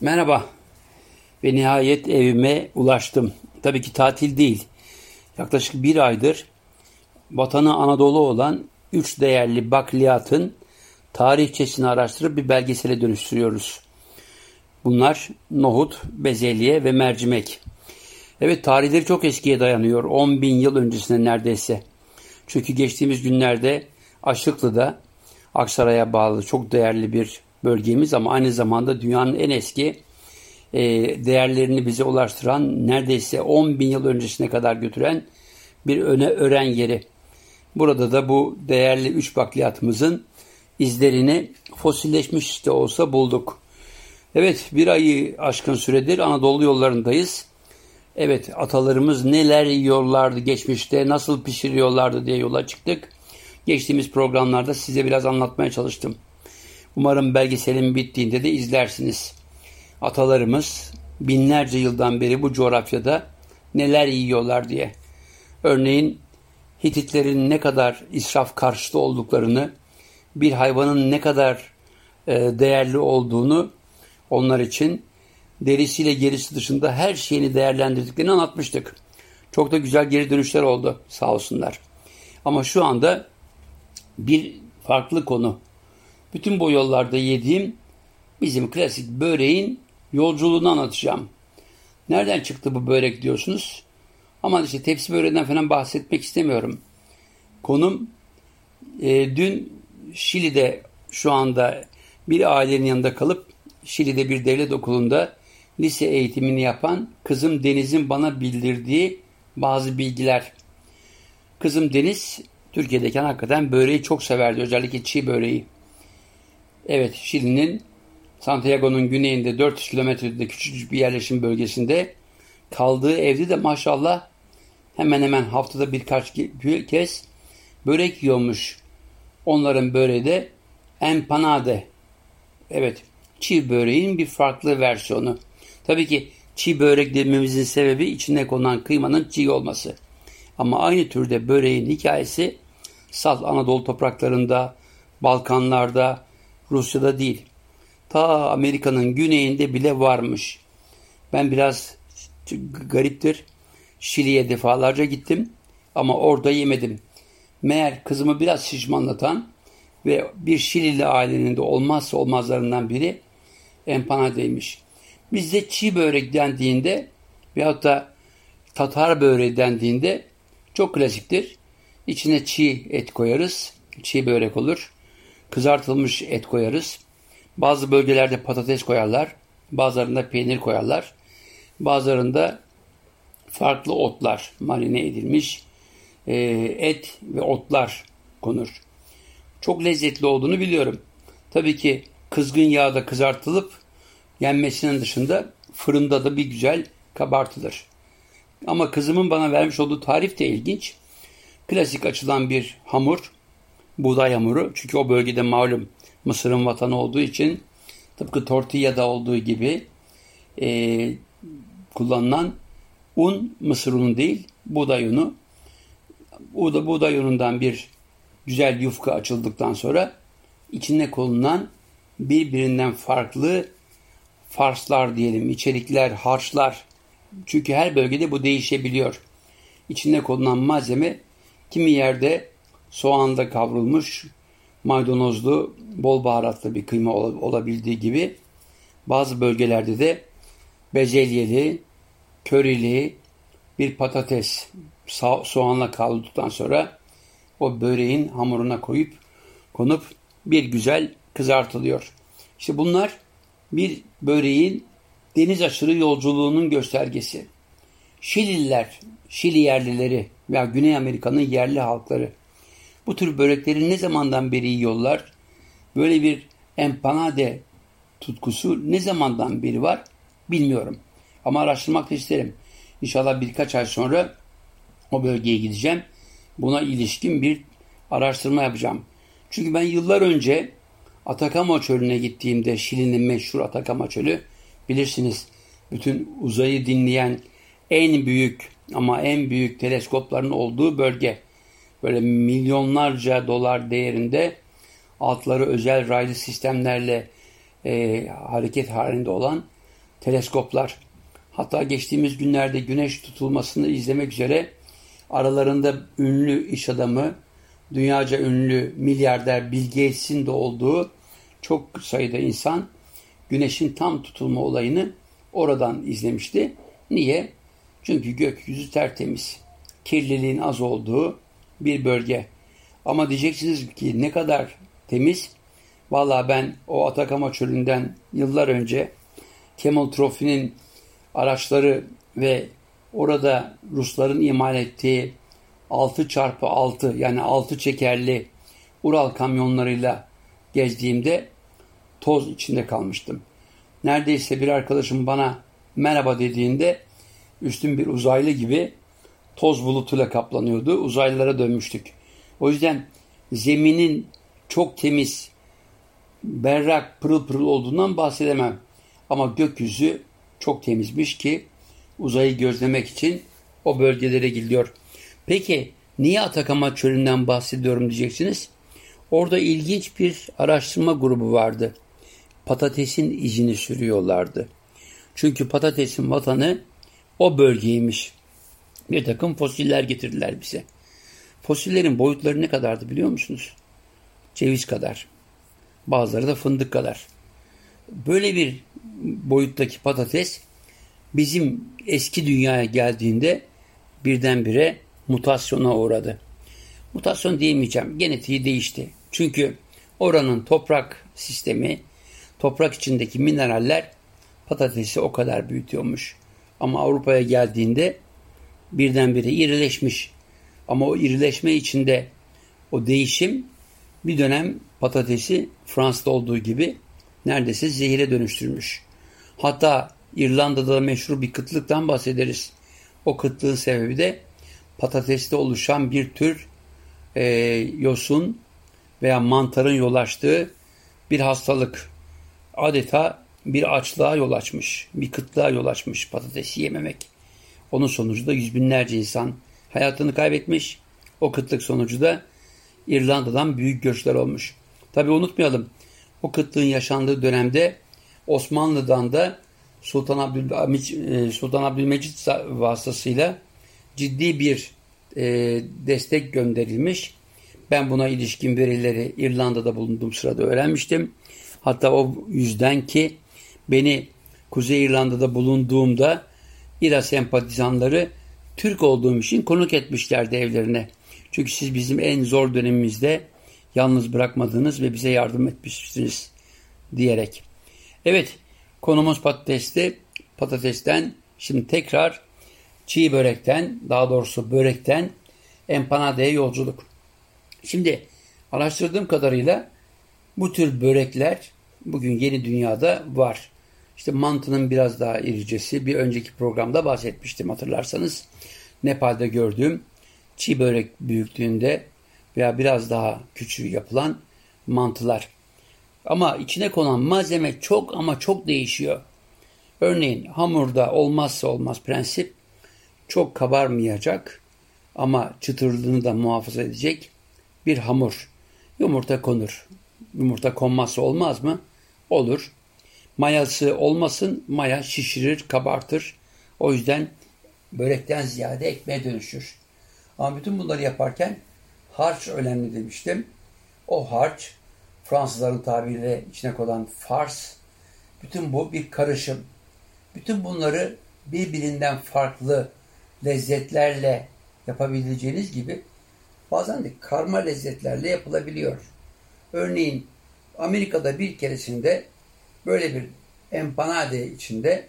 Merhaba ve nihayet evime ulaştım. Tabii ki tatil değil. Yaklaşık bir aydır vatanı Anadolu olan üç değerli bakliyatın tarihçesini araştırıp bir belgesele dönüştürüyoruz. Bunlar nohut, bezelye ve mercimek. Evet tarihleri çok eskiye dayanıyor. 10 bin yıl öncesine neredeyse. Çünkü geçtiğimiz günlerde Aşıklı'da Aksaray'a bağlı çok değerli bir bölgemiz ama aynı zamanda dünyanın en eski e, değerlerini bize ulaştıran neredeyse 10 bin yıl öncesine kadar götüren bir öne ören yeri. Burada da bu değerli üç bakliyatımızın izlerini fosilleşmiş de olsa bulduk. Evet bir ayı aşkın süredir Anadolu yollarındayız. Evet atalarımız neler yiyorlardı geçmişte, nasıl pişiriyorlardı diye yola çıktık. Geçtiğimiz programlarda size biraz anlatmaya çalıştım. Umarım belgeselin bittiğinde de izlersiniz. Atalarımız binlerce yıldan beri bu coğrafyada neler yiyorlar diye. Örneğin Hititlerin ne kadar israf karşıtı olduklarını, bir hayvanın ne kadar e, değerli olduğunu onlar için derisiyle gerisi dışında her şeyini değerlendirdiklerini anlatmıştık. Çok da güzel geri dönüşler oldu sağ olsunlar. Ama şu anda bir farklı konu. Bütün bu yollarda yediğim bizim klasik böreğin yolculuğunu anlatacağım. Nereden çıktı bu börek diyorsunuz? Ama işte tepsi böreğinden falan bahsetmek istemiyorum. Konum e, dün Şili'de şu anda bir ailenin yanında kalıp Şili'de bir devlet okulunda lise eğitimini yapan kızım Deniz'in bana bildirdiği bazı bilgiler. Kızım Deniz Türkiye'deyken hakikaten böreği çok severdi. Özellikle çiğ böreği. Evet Şili'nin Santiago'nun güneyinde 400 kilometrede küçücük bir yerleşim bölgesinde kaldığı evde de maşallah hemen hemen haftada birkaç kez börek yiyormuş. Onların böreği de empanade. Evet çiğ böreğin bir farklı versiyonu. Tabii ki çiğ börek dememizin sebebi içine konan kıymanın çiğ olması. Ama aynı türde böreğin hikayesi salt Anadolu topraklarında, Balkanlarda, Rusya'da değil. Ta Amerika'nın güneyinde bile varmış. Ben biraz gariptir. Şili'ye defalarca gittim ama orada yemedim. Meğer kızımı biraz şişmanlatan ve bir Şilili ailenin de olmazsa olmazlarından biri empanadeymiş. Bizde çiğ börek dendiğinde veyahut da Tatar böreği dendiğinde çok klasiktir. İçine çiğ et koyarız. Çiğ börek olur. Kızartılmış et koyarız. Bazı bölgelerde patates koyarlar. Bazılarında peynir koyarlar. Bazılarında farklı otlar marine edilmiş e, et ve otlar konur. Çok lezzetli olduğunu biliyorum. Tabii ki kızgın yağda kızartılıp yenmesinin dışında fırında da bir güzel kabartılır. Ama kızımın bana vermiş olduğu tarif de ilginç. Klasik açılan bir hamur, buğday hamuru. Çünkü o bölgede malum Mısır'ın vatanı olduğu için tıpkı tortilla'da olduğu gibi e, kullanılan un mısır unu değil, buğday unu. Bu da buğday unundan bir güzel yufka açıldıktan sonra içine konulan birbirinden farklı farslar diyelim, içerikler, harçlar. Çünkü her bölgede bu değişebiliyor. İçine konulan malzeme kimi yerde soğanda kavrulmuş, maydanozlu, bol baharatlı bir kıyma olabildiği gibi bazı bölgelerde de bezelyeli, körili bir patates soğanla kavrulduktan sonra o böreğin hamuruna koyup konup bir güzel kızartılıyor. İşte bunlar bir böreğin deniz aşırı yolculuğunun göstergesi. Şilililer, Şili yerlileri veya Güney Amerika'nın yerli halkları bu tür börekleri ne zamandan beri yiyorlar? Böyle bir empanade tutkusu ne zamandan beri var bilmiyorum. Ama araştırmak da isterim. İnşallah birkaç ay sonra o bölgeye gideceğim. Buna ilişkin bir araştırma yapacağım. Çünkü ben yıllar önce Atakama Çölü'ne gittiğimde Şili'nin meşhur Atakama Çölü bilirsiniz bütün uzayı dinleyen en büyük ama en büyük teleskopların olduğu bölge. Böyle milyonlarca dolar değerinde altları özel raylı sistemlerle e, hareket halinde olan teleskoplar, hatta geçtiğimiz günlerde güneş tutulmasını izlemek üzere aralarında ünlü iş adamı, dünyaca ünlü milyarder Bill Gates'in de olduğu çok sayıda insan güneşin tam tutulma olayını oradan izlemişti. Niye? Çünkü gökyüzü tertemiz. Kirliliğin az olduğu bir bölge. Ama diyeceksiniz ki ne kadar temiz? Valla ben o Atakama çölünden yıllar önce Kemal Trophy'nin araçları ve orada Rusların imal ettiği 6 çarpı 6 yani 6 çekerli Ural kamyonlarıyla gezdiğimde toz içinde kalmıştım. Neredeyse bir arkadaşım bana merhaba dediğinde üstün bir uzaylı gibi toz bulutuyla kaplanıyordu. Uzaylılara dönmüştük. O yüzden zeminin çok temiz, berrak, pırıl pırıl olduğundan bahsedemem. Ama gökyüzü çok temizmiş ki uzayı gözlemek için o bölgelere gidiyor. Peki niye Atakama çölünden bahsediyorum diyeceksiniz. Orada ilginç bir araştırma grubu vardı. Patatesin izini sürüyorlardı. Çünkü patatesin vatanı o bölgeymiş. Bir takım fosiller getirdiler bize. Fosillerin boyutları ne kadardı biliyor musunuz? Ceviz kadar. Bazıları da fındık kadar. Böyle bir boyuttaki patates bizim eski dünyaya geldiğinde birdenbire mutasyona uğradı. Mutasyon diyemeyeceğim. Genetiği değişti. Çünkü oranın toprak sistemi, toprak içindeki mineraller patatesi o kadar büyütüyormuş. Ama Avrupa'ya geldiğinde birdenbire irileşmiş. Ama o irileşme içinde o değişim bir dönem patatesi Fransa'da olduğu gibi neredeyse zehire dönüştürmüş. Hatta İrlanda'da meşhur bir kıtlıktan bahsederiz. O kıtlığın sebebi de patateste oluşan bir tür e, yosun veya mantarın yol açtığı bir hastalık. Adeta bir açlığa yol açmış, bir kıtlığa yol açmış patatesi yememek. Onun sonucu da yüz binlerce insan hayatını kaybetmiş. O kıtlık sonucu da İrlanda'dan büyük göçler olmuş. Tabi unutmayalım o kıtlığın yaşandığı dönemde Osmanlı'dan da Sultan Abdülhamit e, Sultan Abdülmecit vasıtasıyla ciddi bir e, destek gönderilmiş. Ben buna ilişkin verileri İrlanda'da bulunduğum sırada öğrenmiştim. Hatta o yüzden ki beni Kuzey İrlanda'da bulunduğumda İRA sempatizanları Türk olduğum için konuk etmişlerdi evlerine. Çünkü siz bizim en zor dönemimizde yalnız bırakmadınız ve bize yardım etmişsiniz diyerek. Evet konumuz patatesti. Patatesten şimdi tekrar çiğ börekten daha doğrusu börekten empanadeye yolculuk. Şimdi araştırdığım kadarıyla bu tür börekler bugün yeni dünyada var. İşte mantının biraz daha iricesi bir önceki programda bahsetmiştim hatırlarsanız. Nepal'de gördüğüm çiğ börek büyüklüğünde veya biraz daha küçüğü yapılan mantılar. Ama içine konan malzeme çok ama çok değişiyor. Örneğin hamurda olmazsa olmaz prensip çok kabarmayacak ama çıtırlığını da muhafaza edecek bir hamur. Yumurta konur. Yumurta konmazsa olmaz mı? Olur. Mayası olmasın, maya şişirir, kabartır. O yüzden börekten ziyade ekmeğe dönüşür. Ama bütün bunları yaparken harç önemli demiştim. O harç Fransızların tabiriyle içine konan fars. Bütün bu bir karışım. Bütün bunları birbirinden farklı lezzetlerle yapabileceğiniz gibi bazen de karma lezzetlerle yapılabiliyor. Örneğin Amerika'da bir keresinde böyle bir empanade içinde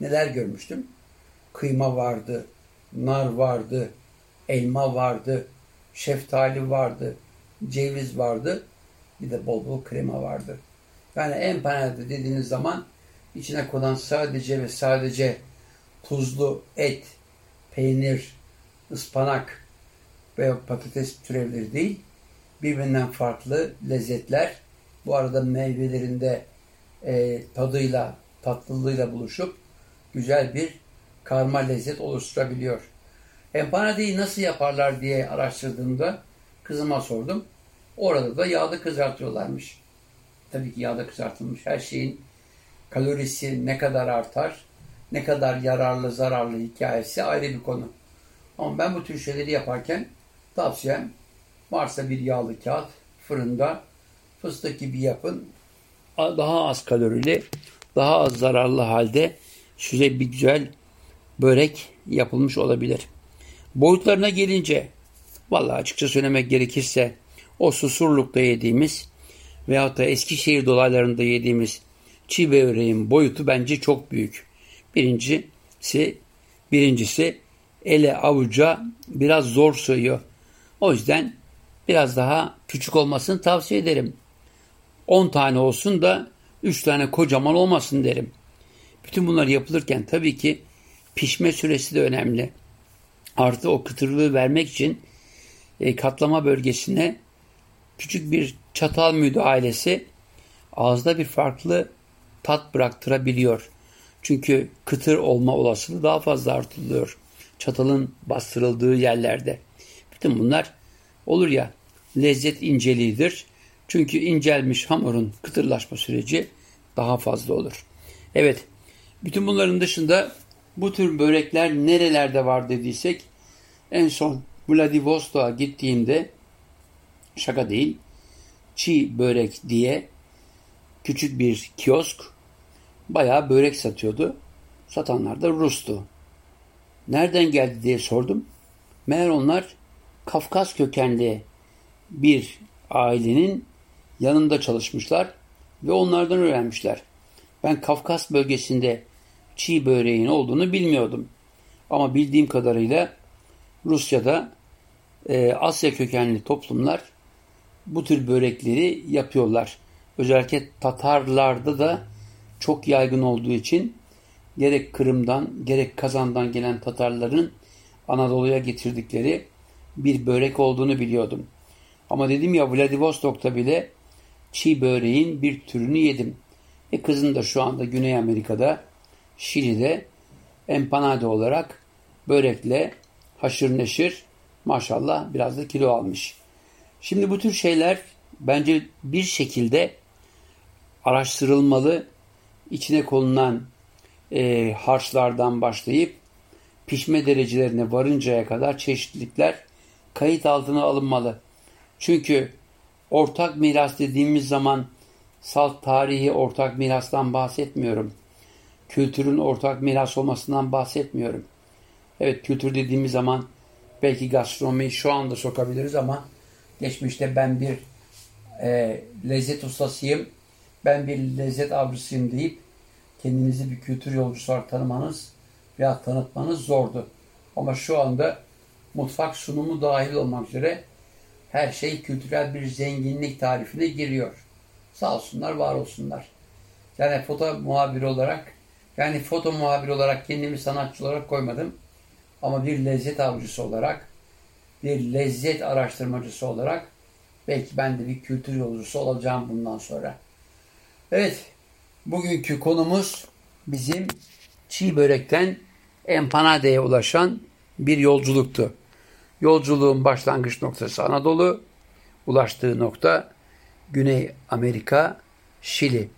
neler görmüştüm? Kıyma vardı, nar vardı, elma vardı, şeftali vardı, ceviz vardı, bir de bol bol krema vardı. Yani empanade dediğiniz zaman içine konan sadece ve sadece tuzlu et, peynir, ıspanak veya patates türevleri değil, birbirinden farklı lezzetler bu arada meyvelerinde e, tadıyla, tatlılığıyla buluşup güzel bir karma lezzet oluşturabiliyor. Empanadeyi nasıl yaparlar diye araştırdığımda kızıma sordum. Orada da yağda kızartıyorlarmış. Tabii ki yağda kızartılmış her şeyin kalorisi ne kadar artar, ne kadar yararlı zararlı hikayesi ayrı bir konu. Ama ben bu tür şeyleri yaparken tavsiyem varsa bir yağlı kağıt fırında fıstık gibi yapın. Daha az kalorili, daha az zararlı halde size bir güzel börek yapılmış olabilir. Boyutlarına gelince vallahi açıkça söylemek gerekirse o Susurluk'ta yediğimiz veyahut da Eskişehir dolaylarında yediğimiz çiğ böreğin boyutu bence çok büyük. Birincisi, birincisi ele avuca biraz zor sığıyor. O yüzden biraz daha küçük olmasını tavsiye ederim. 10 tane olsun da 3 tane kocaman olmasın derim. Bütün bunlar yapılırken tabii ki pişme süresi de önemli. Artı o kıtırlığı vermek için e, katlama bölgesine küçük bir çatal müdahalesi ağızda bir farklı tat bıraktırabiliyor. Çünkü kıtır olma olasılığı daha fazla artılıyor. Çatalın bastırıldığı yerlerde. Bütün bunlar olur ya lezzet inceliğidir. Çünkü incelmiş hamurun kıtırlaşma süreci daha fazla olur. Evet, bütün bunların dışında bu tür börekler nerelerde var dediysek en son Vladivostok'a gittiğimde şaka değil çiğ börek diye küçük bir kiosk bayağı börek satıyordu. Satanlar da Rus'tu. Nereden geldi diye sordum. Meğer onlar Kafkas kökenli bir ailenin yanında çalışmışlar ve onlardan öğrenmişler. Ben Kafkas bölgesinde çiğ böreğin olduğunu bilmiyordum. Ama bildiğim kadarıyla Rusya'da e, Asya kökenli toplumlar bu tür börekleri yapıyorlar. Özellikle Tatarlarda da çok yaygın olduğu için gerek Kırım'dan gerek Kazan'dan gelen Tatarların Anadolu'ya getirdikleri bir börek olduğunu biliyordum. Ama dedim ya Vladivostok'ta bile çiğ böreğin bir türünü yedim. E kızım da şu anda Güney Amerika'da, Şili'de empanade olarak börekle haşır neşir maşallah biraz da kilo almış. Şimdi bu tür şeyler bence bir şekilde araştırılmalı. İçine konulan e, harçlardan başlayıp pişme derecelerine varıncaya kadar çeşitlilikler kayıt altına alınmalı. Çünkü ortak miras dediğimiz zaman salt tarihi ortak mirastan bahsetmiyorum. Kültürün ortak miras olmasından bahsetmiyorum. Evet kültür dediğimiz zaman belki gastronomiyi şu anda sokabiliriz ama geçmişte ben bir e, lezzet ustasıyım, ben bir lezzet avcısıyım deyip kendinizi bir kültür yolcusu olarak tanımanız veya tanıtmanız zordu. Ama şu anda mutfak sunumu dahil olmak üzere her şey kültürel bir zenginlik tarifine giriyor. Sağ olsunlar, var olsunlar. Yani foto muhabiri olarak, yani foto muhabiri olarak kendimi sanatçı olarak koymadım. Ama bir lezzet avcısı olarak, bir lezzet araştırmacısı olarak belki ben de bir kültür yolcusu olacağım bundan sonra. Evet, bugünkü konumuz bizim çiğ börekten empanadeye ulaşan bir yolculuktu. Yolculuğun başlangıç noktası Anadolu, ulaştığı nokta Güney Amerika, Şili.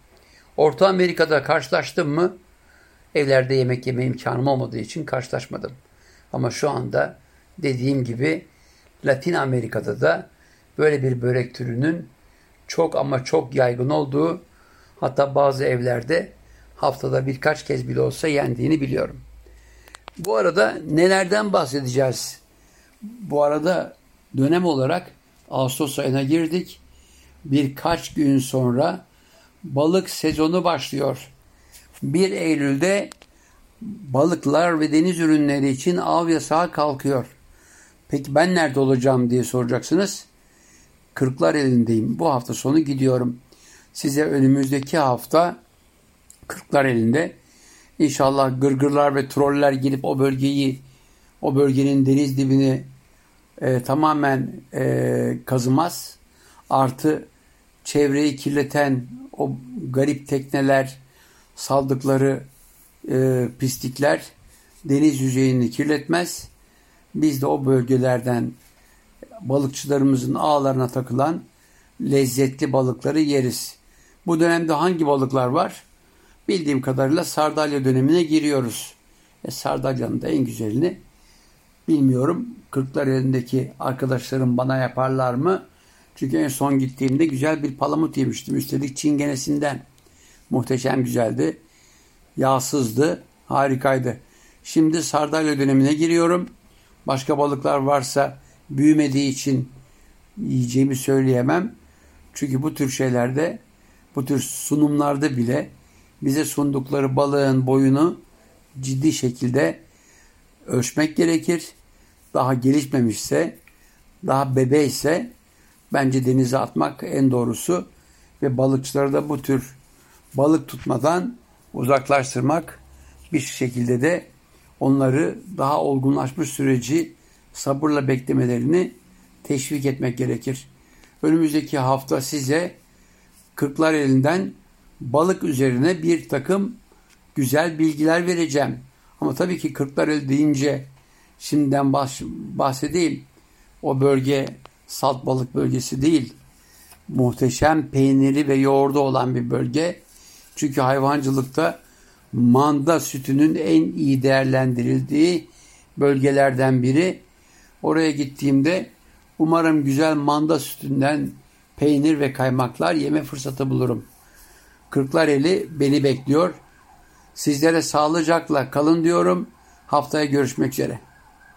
Orta Amerika'da karşılaştım mı? Evlerde yemek yeme imkanım olmadığı için karşılaşmadım. Ama şu anda dediğim gibi Latin Amerika'da da böyle bir börek türünün çok ama çok yaygın olduğu hatta bazı evlerde haftada birkaç kez bile olsa yendiğini biliyorum. Bu arada nelerden bahsedeceğiz? Bu arada dönem olarak Ağustos ayına girdik. Birkaç gün sonra balık sezonu başlıyor. 1 Eylül'de balıklar ve deniz ürünleri için av yasağı kalkıyor. Peki ben nerede olacağım diye soracaksınız. Kırklar elindeyim. Bu hafta sonu gidiyorum. Size önümüzdeki hafta Kırklar elinde İnşallah gırgırlar ve troller gelip o bölgeyi, o bölgenin deniz dibini e, tamamen e, kazımaz. Artı çevreyi kirleten o garip tekneler, saldıkları e, pislikler deniz yüzeyini kirletmez. Biz de o bölgelerden balıkçılarımızın ağlarına takılan lezzetli balıkları yeriz. Bu dönemde hangi balıklar var? bildiğim kadarıyla Sardalya dönemine giriyoruz. E, Sardalya'nın da en güzelini bilmiyorum. Kırklar elindeki arkadaşlarım bana yaparlar mı? Çünkü en son gittiğimde güzel bir palamut yemiştim. Üstelik çingenesinden. Muhteşem güzeldi. Yağsızdı. Harikaydı. Şimdi sardalya dönemine giriyorum. Başka balıklar varsa büyümediği için yiyeceğimi söyleyemem. Çünkü bu tür şeylerde, bu tür sunumlarda bile bize sundukları balığın boyunu ciddi şekilde ölçmek gerekir. Daha gelişmemişse, daha bebeyse bence denize atmak en doğrusu ve balıkçıları da bu tür balık tutmadan uzaklaştırmak bir şekilde de onları daha olgunlaşmış süreci sabırla beklemelerini teşvik etmek gerekir. Önümüzdeki hafta size Kırklar elinden balık üzerine bir takım güzel bilgiler vereceğim. Ama tabii ki Kırklar el deyince şimdiden bahsedeyim. O bölge salt balık bölgesi değil. Muhteşem peyniri ve yoğurdu olan bir bölge. Çünkü hayvancılıkta manda sütünün en iyi değerlendirildiği bölgelerden biri. Oraya gittiğimde umarım güzel manda sütünden peynir ve kaymaklar yeme fırsatı bulurum. Kırklareli beni bekliyor. Sizlere sağlıcakla kalın diyorum. Haftaya görüşmek üzere.